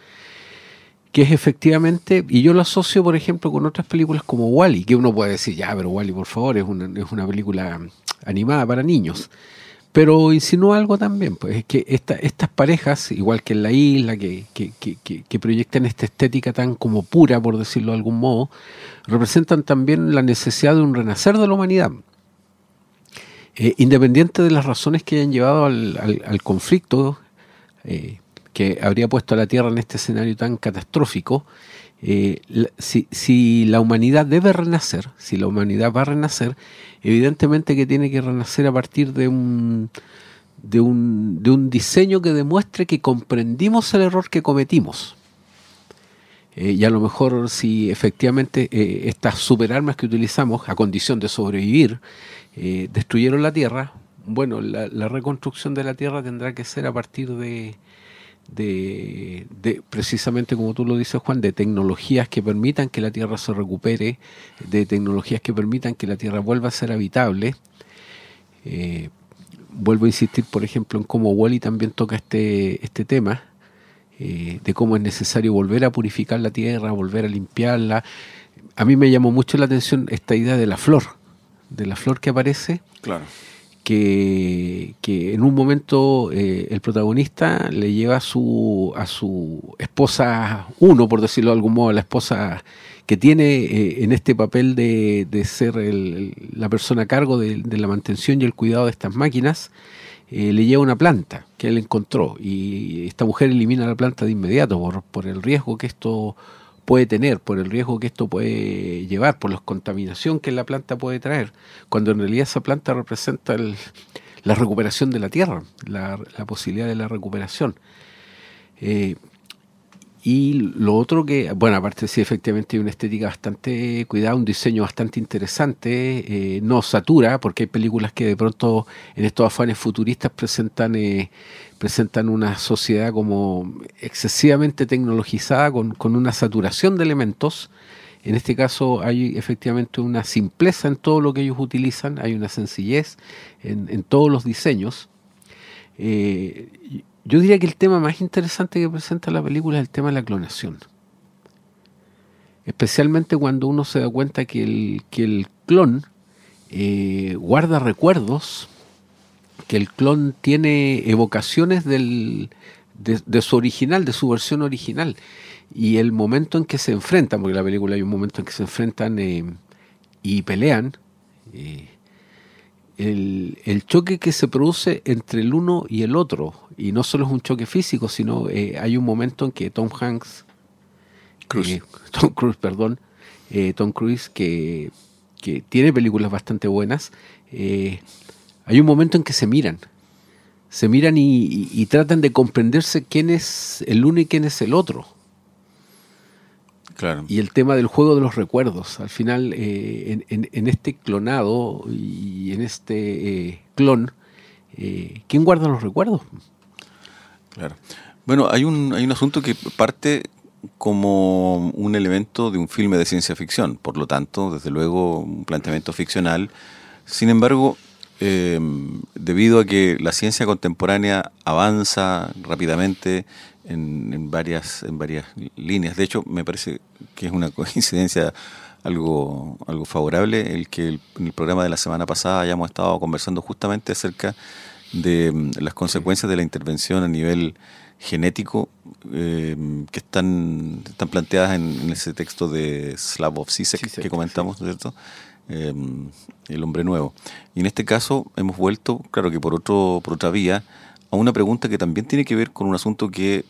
Que es efectivamente, y yo lo asocio, por ejemplo, con otras películas como Wally, que uno puede decir, ya, pero Wally, por favor, es una, es una película animada para niños. Pero insinúa algo también, pues es que esta- estas parejas, igual que en la isla, que, que, que, que- que proyectan esta estética tan como pura, por decirlo de algún modo, representan también la necesidad de un renacer de la humanidad. Eh, independiente de las razones que hayan llevado al, conflicto eh, que habría puesto a la Tierra en este escenario tan catastrófico, eh, si, si la humanidad debe renacer, si la humanidad va a renacer, evidentemente que tiene que renacer a partir de un, de un, de un diseño que demuestre que comprendimos el error que cometimos. Eh, y a lo mejor si efectivamente eh, estas superarmas que utilizamos a condición de sobrevivir eh, destruyeron la Tierra, bueno, la, la reconstrucción de la Tierra tendrá que ser a partir de, de, de, precisamente como tú lo dices Juan, de tecnologías que permitan que la Tierra se recupere, de tecnologías que permitan que la Tierra vuelva a ser habitable. Vuelvo a insistir, por ejemplo, en cómo Wally también toca este, este tema, eh, de cómo es necesario volver a purificar la tierra, volver a limpiarla. A mí me llamó mucho la atención esta idea de la flor, de la flor que aparece, Claro. que, que en un momento eh, el protagonista le lleva a su, a su esposa uno, por decirlo de algún modo, la esposa que tiene eh, en este papel de, de ser el- la persona a cargo de, de la mantención y el cuidado de estas máquinas, eh, le lleva una planta que él encontró y esta mujer elimina la planta de inmediato por, por el riesgo que esto puede tener, por el riesgo que esto puede llevar, por la contaminación que la planta puede traer, cuando en realidad esa planta representa el- la recuperación de la tierra, la, la posibilidad de la recuperación. Eh, y lo otro que, bueno, aparte sí, efectivamente hay una estética bastante cuidada, un diseño bastante interesante, eh, no satura, porque hay películas que de pronto en estos afanes futuristas presentan, eh, presentan una sociedad como excesivamente tecnologizada, con, con una saturación de elementos. En este caso hay efectivamente una simpleza en todo lo que ellos utilizan, hay una sencillez en, en todos los diseños. Eh, yo diría que el tema más interesante que presenta la película es el tema de la clonación. Especialmente cuando uno se da cuenta que el, que el clon eh, guarda recuerdos, que el clon tiene evocaciones del, de, de su original, de su versión original. Y el momento en que se enfrentan, porque en la película hay un momento en que se enfrentan eh, y pelean, eh, el, el choque que se produce entre el uno y el otro, y no solo es un choque físico, sino eh, hay un momento en que Tom Hanks, eh, [laughs] Tom Cruise, perdón, eh, Tom Cruise, que, que tiene películas bastante buenas, eh, hay un momento en que se miran, se miran y, y- y tratan de comprenderse quién es el uno y quién es el otro Claro. y el tema del juego de los recuerdos. Al final, eh, en, en- en este clonado y en este eh, clon, eh, ¿quién guarda los recuerdos? Claro. Bueno, hay un, hay un asunto que parte como un elemento de un filme de ciencia ficción, por lo tanto, desde luego, un planteamiento ficcional. Sin embargo, eh, debido a que la ciencia contemporánea avanza rápidamente en, en varias, en varias líneas, de hecho, me parece que es una [laughs] coincidencia algo, algo favorable el que el- en el programa de la semana pasada hayamos estado conversando justamente acerca de mm, las consecuencias de la intervención a nivel genético eh, que están, están planteadas en, en ese texto de Slavov Zizek, que comentamos, ¿no es cierto? Eh, el hombre nuevo. Y en este caso hemos vuelto, claro que por, otro, por otra vía, a una pregunta que también tiene que ver con un asunto que,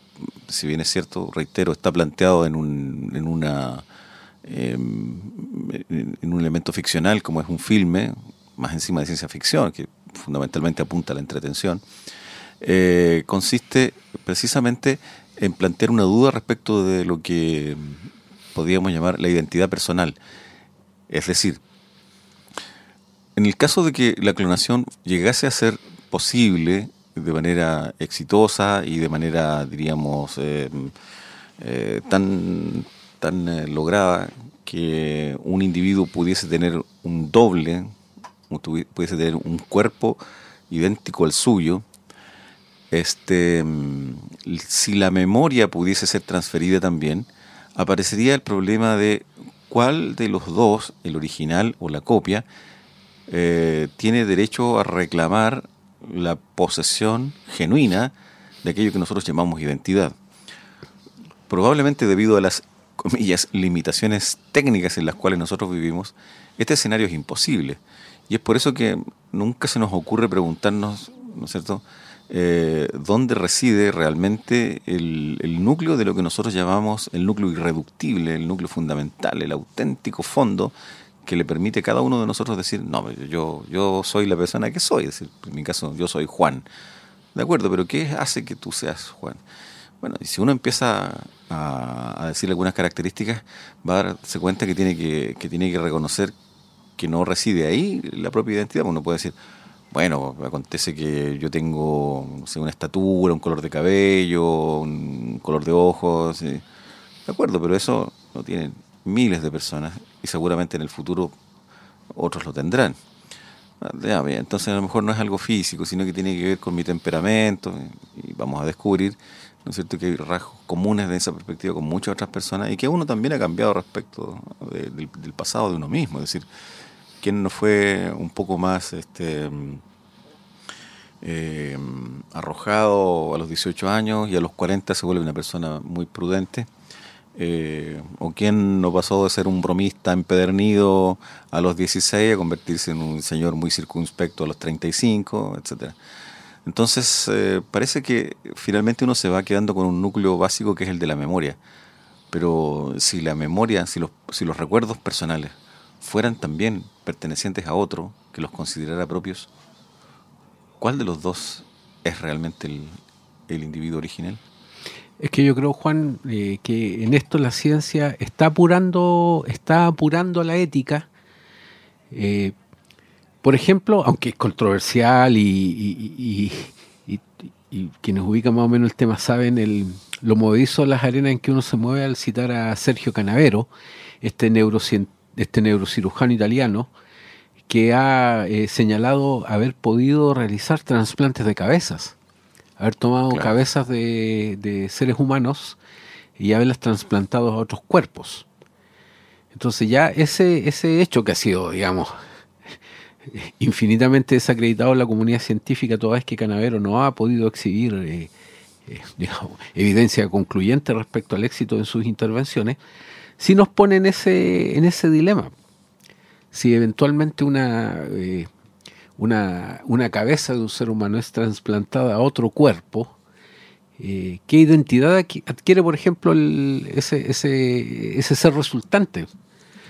si bien es cierto, reitero, está planteado en, un, en una eh, en un elemento ficcional como es un filme, más encima de ciencia ficción, que fundamentalmente apunta a la entretención, eh, consiste precisamente en plantear una duda respecto de lo que podríamos llamar la identidad personal. Es decir, en el caso de que la clonación llegase a ser posible de manera exitosa y de manera, diríamos, eh, eh, tan, tan eh, lograda que un individuo pudiese tener un doble, pudiese tener un cuerpo idéntico al suyo, este, mm, si la memoria pudiese ser transferida también, aparecería el problema de cuál de los dos, el original o la copia, tiene derecho a reclamar la posesión genuina de aquello que nosotros llamamos identidad. Probablemente debido a las [laughs] comillas limitaciones técnicas en las cuales nosotros vivimos, este escenario es imposible. Y es por eso que nunca se nos ocurre preguntarnos, ¿no es cierto?, eh, dónde reside realmente el, el núcleo de lo que nosotros llamamos el núcleo irreductible, el núcleo fundamental, el auténtico fondo que le permite a cada uno de nosotros decir, no, yo, yo soy la persona que soy, es decir, en mi caso yo soy Juan. De acuerdo, pero ¿qué hace que tú seas Juan? Bueno, y si uno empieza a, a decir algunas características, va a darse cuenta que tiene que, tiene que reconocer que no reside ahí la propia identidad. Uno puede decir, bueno, acontece que yo tengo no una estatura, un color de cabello, un color de ojos. De acuerdo, pero eso lo tienen miles de personas y seguramente en el futuro otros lo tendrán. Ah, entonces a lo mejor no es algo físico, sino que tiene que ver con mi temperamento y vamos a descubrir, ¿no es cierto?, que hay rasgos comunes de esa perspectiva con muchas otras personas y que uno también ha cambiado respecto de- del, del pasado de uno mismo, es decir, quién no fue un poco más este mm, eh, arrojado a los 18 años y a los 40 se vuelve una persona muy prudente. Eh, o quién no pasó de ser un bromista empedernido a los 16 a convertirse en un señor muy circunspecto a los 35, etcétera. Entonces, eh, parece que finalmente uno se va quedando con un núcleo básico que es el de la memoria. Pero si la memoria, si los, recuerdos personales fueran también pertenecientes a otro que los considerara propios, ¿cuál de los dos es realmente el individuo original? Es que yo creo, Juan, eh, que en esto la ciencia está apurando, está apurando la ética. Eh, por ejemplo, aunque es controversial y, y- y- y- quienes ubican más o menos el tema saben el, lo movedizo las arenas en que uno se mueve al citar a Sergio Canavero, este, neurocien- este neurocirujano italiano, que ha eh, señalado haber podido realizar trasplantes de cabezas haber tomado Claro. cabezas de, de seres humanos y haberlas trasplantado a otros cuerpos. Entonces ya ese, ese hecho que ha sido, digamos, [laughs] infinitamente desacreditado en la comunidad científica toda vez que Canavero no ha podido exhibir eh, eh, [laughs] digamos, evidencia concluyente respecto al éxito de sus intervenciones, sí nos pone en ese, en ese dilema. Si eventualmente una, eh, una, una cabeza de un ser humano es trasplantada a otro cuerpo, eh, ¿qué identidad adqui- adquiere, por ejemplo, el- ese, ese, ese ser resultante?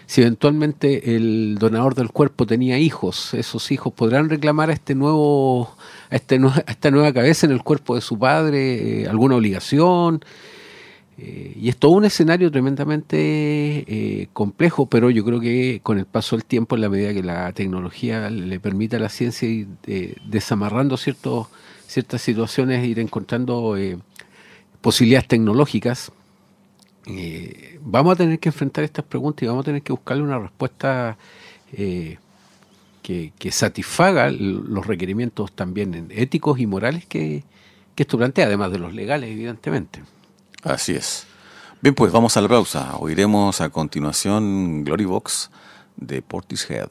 Si eventualmente el donador del cuerpo tenía hijos, esos hijos podrán reclamar a este nuevo, a, este esta nueva cabeza en el cuerpo de su padre eh, alguna obligación. Eh, y es todo un escenario tremendamente eh, complejo, pero yo creo que con el paso del tiempo, en la medida que la tecnología le permite a la ciencia ir eh, desamarrando ciertos, ciertas situaciones, ir encontrando eh, posibilidades tecnológicas, eh, vamos a tener que enfrentar estas preguntas y vamos a tener que buscarle una respuesta que, satisfaga los requerimientos también éticos y morales que, que esto plantea, además de los legales, evidentemente. Así es. Bien, pues vamos a la pausa. Oiremos a continuación Glory Box de Portishead.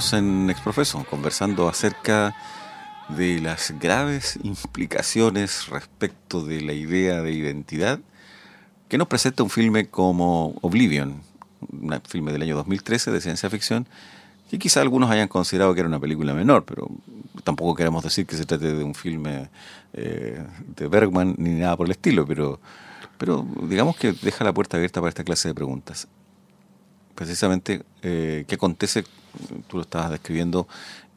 Estamos en Exprofeso conversando acerca de las graves implicaciones respecto de la idea de identidad que nos presenta un filme como Oblivion, un filme del año 2013 de ciencia ficción, que quizá algunos hayan considerado que era una película menor, pero tampoco queremos decir que se trate de un filme eh, de Bergman ni nada por el estilo, pero, pero digamos que deja la puerta abierta para esta clase de preguntas precisamente eh, qué acontece, tú lo estabas describiendo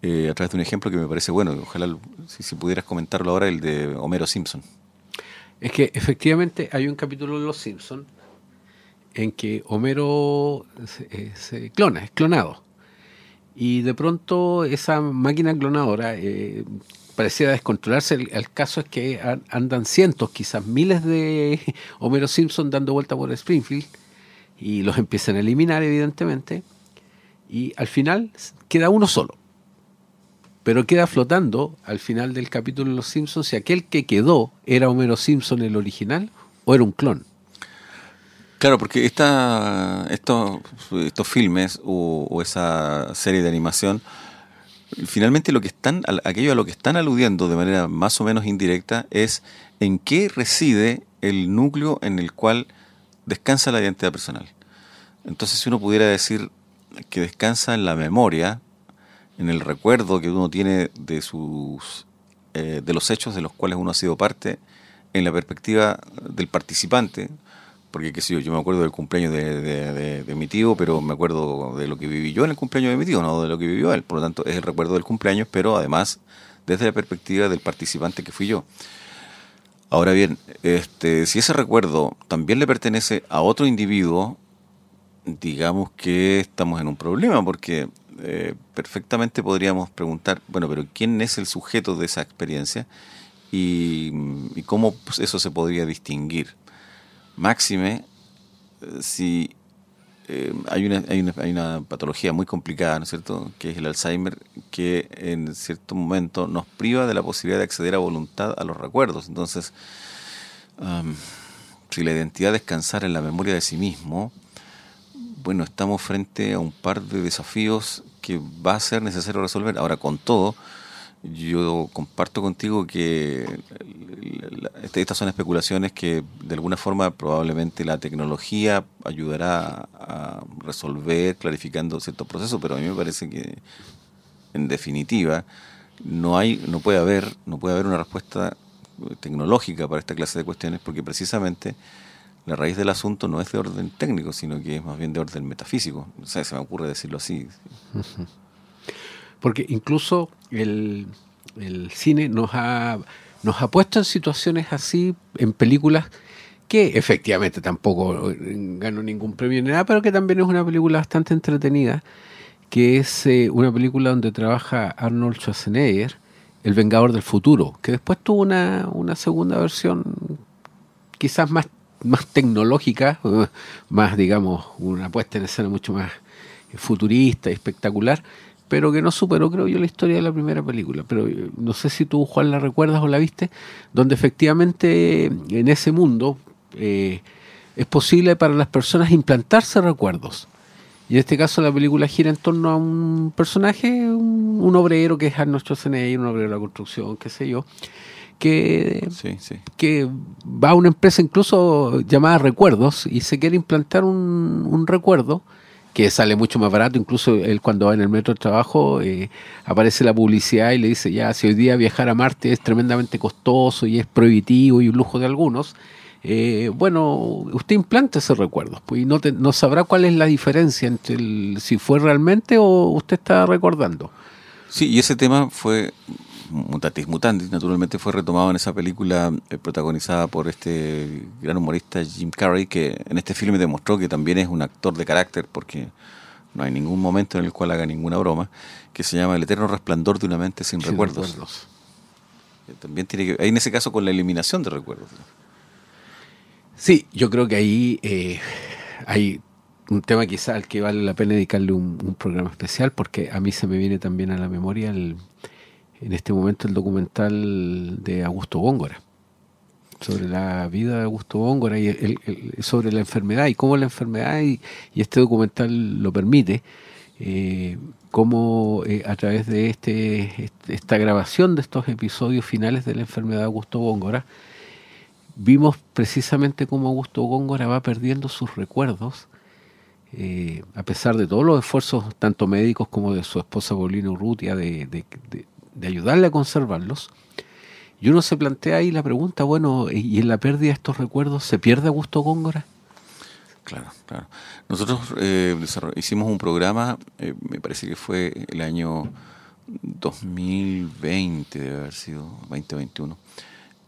eh, a través de un ejemplo que me parece bueno, ojalá si, pudieras comentarlo ahora, el de Homero Simpson. Es que efectivamente hay un capítulo de Los Simpsons en que Homero se, eh, clona, es clonado. Y de pronto esa máquina clonadora eh, descontrolarse. El, el caso es que an- andan cientos, quizás miles de [laughs] Homero Simpson dando vuelta por Springfield y los empiezan a eliminar, evidentemente. Y al final queda uno solo. Pero queda flotando al final del capítulo de Los Simpsons si aquel que quedó era Homero Simpson el original o era un clon. Claro, porque esta, estos, estos filmes o, o esa serie de animación, finalmente lo que están, aquello a lo que están aludiendo de manera más o menos indirecta es en qué reside el núcleo en el cual descansa la identidad personal. Entonces, si uno pudiera decir que descansa en la memoria, en el recuerdo que uno tiene de sus eh, de los hechos de los cuales uno ha sido parte, en la perspectiva del participante, porque qué sé yo, yo me acuerdo del cumpleaños de, de- de- de mi tío, pero me acuerdo de lo que viví yo en el cumpleaños de mi tío, no de lo que vivió él. Por lo tanto, es el recuerdo del cumpleaños, pero además desde la perspectiva del participante que fui yo. Ahora bien, este, si ese recuerdo también le pertenece a otro individuo, digamos que estamos en un problema, porque eh, perfectamente podríamos preguntar, bueno, pero ¿quién es el sujeto de esa experiencia? Y, y cómo pues, eso se podría distinguir. Máxime, eh, si eh, hay, una, hay, una, hay una patología muy complicada, ¿no es cierto?, que es el Alzheimer, que en cierto momento nos priva de la posibilidad de acceder a voluntad a los recuerdos. Entonces, si la identidad descansara en la memoria de sí mismo, bueno, estamos frente a un par de desafíos que va a ser necesario resolver. Ahora, con todo, yo comparto contigo que estas son especulaciones que de alguna forma probablemente la tecnología ayudará a resolver clarificando ciertos procesos, pero a mí me parece que en definitiva no hay no puede haber no puede haber una respuesta eh, tecnológica para esta clase de cuestiones porque precisamente la raíz del asunto no es de orden técnico, sino que es más bien de orden metafísico. O sea, se me ocurre decirlo así. Porque incluso el, el cine nos ha, nos ha puesto en situaciones así, en películas que efectivamente tampoco eh, ganó ningún premio ni nada, pero que también es una película bastante entretenida, que es eh, una película donde trabaja Arnold Schwarzenegger, El Vengador del Futuro, que después tuvo una, una segunda versión quizás más, más tecnológica, [laughs] más, digamos, una puesta en escena mucho más futurista y espectacular, pero que no superó, creo yo, la historia de la primera película. Pero eh, no sé si tú, Juan, la recuerdas o la viste, donde efectivamente en ese mundo eh, es posible para las personas implantarse recuerdos. Y en este caso la película gira en torno a un personaje, un, un obrero que es Arnold Schwarzenegger, un obrero de la construcción, qué sé yo, que Sí, sí. que va a una empresa incluso llamada Recuerdos y se quiere implantar un, un recuerdo que sale mucho más barato, incluso él cuando va en el metro de trabajo eh, aparece la publicidad y le dice ya, si hoy día viajar a Marte es tremendamente costoso y es prohibitivo y un lujo de algunos, eh, bueno, usted implanta ese recuerdo pues, y no, te- sabrá cuál es la diferencia entre el- si fue realmente o usted está recordando. Sí, y ese tema fue mutatis mutandis, naturalmente fue retomado en esa película eh, protagonizada por este gran humorista Jim Carrey, que en este filme demostró que también es un actor de carácter, porque no hay ningún momento en el cual haga ninguna broma, que se llama El eterno resplandor de una mente sin, Sin recuerdos. recuerdos. Que También tiene que, en ese caso con la eliminación de recuerdos. Sí, yo creo que ahí eh, hay un tema quizá al que vale la pena dedicarle un, un programa especial, porque a mí se me viene también a la memoria el- en este momento el documental de Augusto Góngora, sobre la vida de Augusto Góngora y sobre la enfermedad y cómo la enfermedad y, este documental lo permite, eh, cómo eh, a través de este, este- esta grabación de estos episodios finales de la enfermedad de Augusto Góngora, vimos precisamente cómo Augusto Góngora va perdiendo sus recuerdos, eh, a pesar de todos los esfuerzos, tanto médicos como de su esposa Paulina Urrutia, de- de ayudarle a conservarlos. Y uno se plantea ahí la pregunta, bueno, ¿y en la pérdida de estos recuerdos se pierde Augusto Góngora? Claro, claro. Nosotros eh, hicimos un programa, eh, me parece que fue el año 2020, debe haber sido 2021,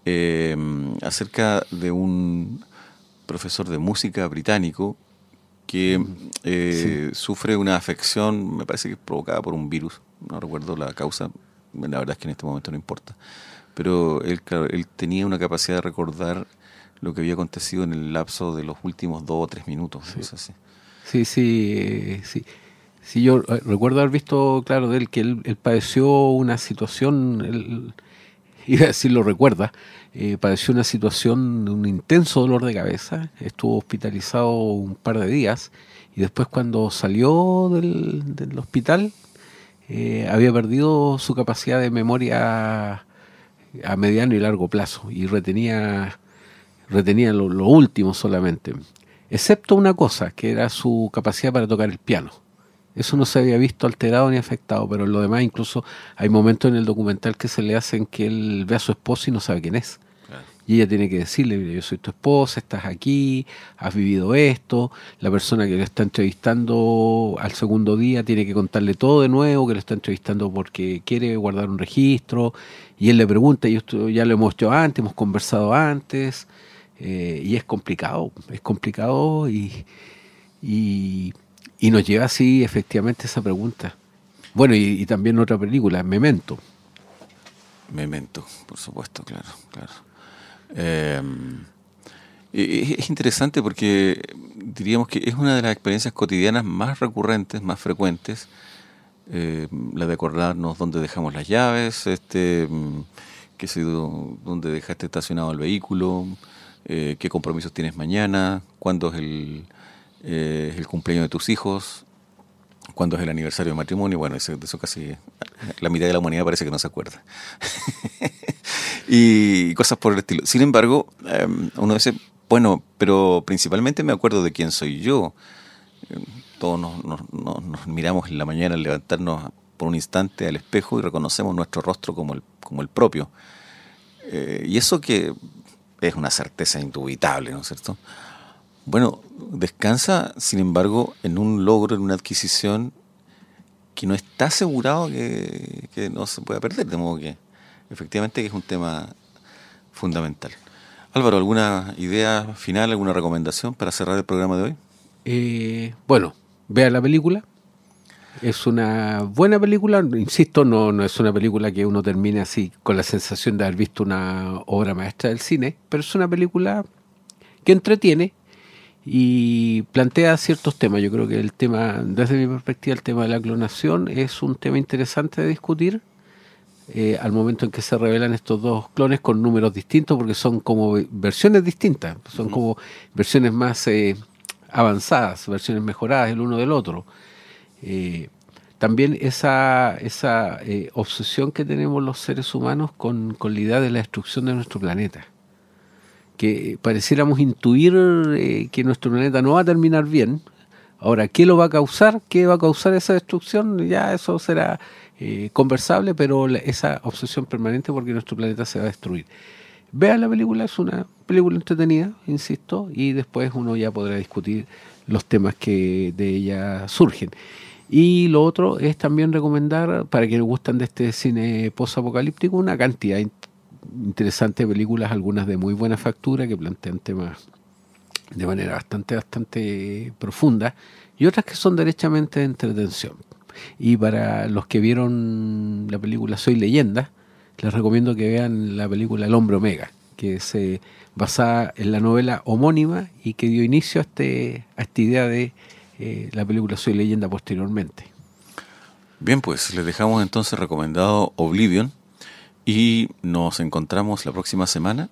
eh, acerca de un profesor de música británico que eh, sufre una afección, me parece que es provocada por un virus, no recuerdo la causa, la verdad es que en este momento no importa, pero él, claro, él tenía una capacidad de recordar lo que había acontecido en el lapso de los últimos dos o tres minutos. Sí, sí, eh, sí. Sí, yo eh, recuerdo haber visto, claro, de él que él, él padeció una situación, él, [laughs] iba a decir lo recuerda, eh, padeció una situación de un intenso dolor de cabeza, estuvo hospitalizado un par de días y después cuando salió del, del hospital eh, había perdido su capacidad de memoria a mediano y largo plazo y retenía retenía lo, lo último solamente, excepto una cosa, que era su capacidad para tocar el piano. Eso no se había visto alterado ni afectado, pero en lo demás incluso hay momentos en el documental que se le hacen que él ve a su esposa y no sabe quién es. Y ella tiene que decirle, "Mira, yo soy tu esposa, estás aquí, has vivido esto. La persona que le está entrevistando al segundo día tiene que contarle todo de nuevo, que le está entrevistando porque quiere guardar un registro. Y él le pregunta, y esto ya lo hemos hecho antes, hemos conversado antes. eh, y es complicado, es complicado y, y, nos lleva así efectivamente esa pregunta. Bueno, y también otra película, Memento. Memento, por supuesto, claro, claro. Eh, es interesante porque diríamos que es una de las experiencias cotidianas más recurrentes, más frecuentes, eh, la de acordarnos dónde dejamos las llaves, este, mm, qué sé dónde dejaste estacionado el vehículo, eh, qué compromisos tienes mañana, cuándo es el, eh, cumpleaños de tus hijos, cuándo es el aniversario de matrimonio, bueno, de eso casi la mitad de la humanidad parece que no se acuerda. [laughs] y cosas por el estilo. Sin embargo, eh, uno dice, bueno, pero principalmente me acuerdo de quién soy yo. Eh, Todos nos, nos- nos- nos miramos en la mañana al levantarnos por un instante al espejo y reconocemos nuestro rostro como el, como el propio. Eh, y eso que es una certeza indubitable, ¿no es cierto? Bueno, descansa, sin embargo, en un logro, en una adquisición que no está asegurado que, que no se pueda perder, de modo que efectivamente que es un tema fundamental. Álvaro, ¿alguna idea final, alguna recomendación para cerrar el programa de hoy? Eh, bueno, vea la película. Es una buena película, insisto, no, no es una película que uno termine así con la sensación de haber visto una obra maestra del cine, pero es una película que entretiene y plantea ciertos temas. Yo creo que el tema, desde mi perspectiva, el tema de la clonación es un tema interesante de discutir eh, al momento en que se revelan estos dos clones con números distintos, porque son como ve- versiones distintas, son como versiones más eh, avanzadas, versiones mejoradas el uno del otro. Eh, también esa, esa eh, obsesión que tenemos los seres humanos con, con la idea de la destrucción de nuestro planeta. Que pareciéramos intuir eh, que nuestro planeta no va a terminar bien. Ahora, ¿qué lo va a causar? ¿Qué va a causar esa destrucción? Ya eso será eh, conversable, pero esa obsesión permanente porque nuestro planeta se va a destruir. Vea la película, es una película entretenida, insisto, y después uno ya podrá discutir los temas que de ella surgen. Y lo otro es también recomendar, para quienes gustan de este cine post-apocalíptico, una cantidad in- interesante de películas, algunas de muy buena factura, que plantean temas de manera bastante, bastante profunda, y otras que son derechamente de entretención. Y para los que vieron la película Soy Leyenda, les recomiendo que vean la película El Hombre Omega, que se basada en la novela homónima y que dio inicio a, este, a esta idea de eh, la película Soy Leyenda posteriormente. Bien, pues les dejamos entonces recomendado Oblivion y nos encontramos la próxima semana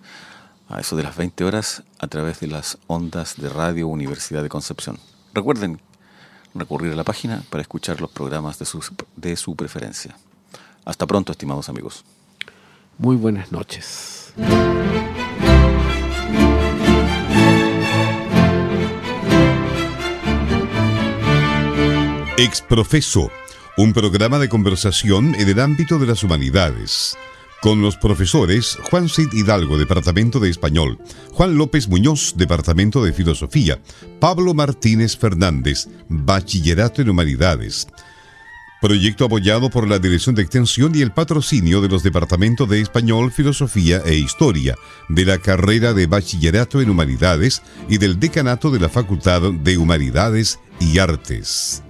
a eso de las 20 horas a través de las ondas de Radio Universidad de Concepción. Recuerden recurrir a la página para escuchar los programas de su, de su preferencia. Hasta pronto, estimados amigos. Muy buenas noches. Exprofeso, un programa de conversación en el ámbito de las humanidades. Con los profesores Juan Cid Hidalgo, Departamento de Español, Juan López Muñoz, Departamento de Filosofía, Pablo Martínez Fernández, Bachillerato en Humanidades. Proyecto apoyado por la Dirección de Extensión y el patrocinio de los Departamentos de Español, Filosofía e Historia, de la carrera de Bachillerato en Humanidades y del Decanato de la Facultad de Humanidades y Artes.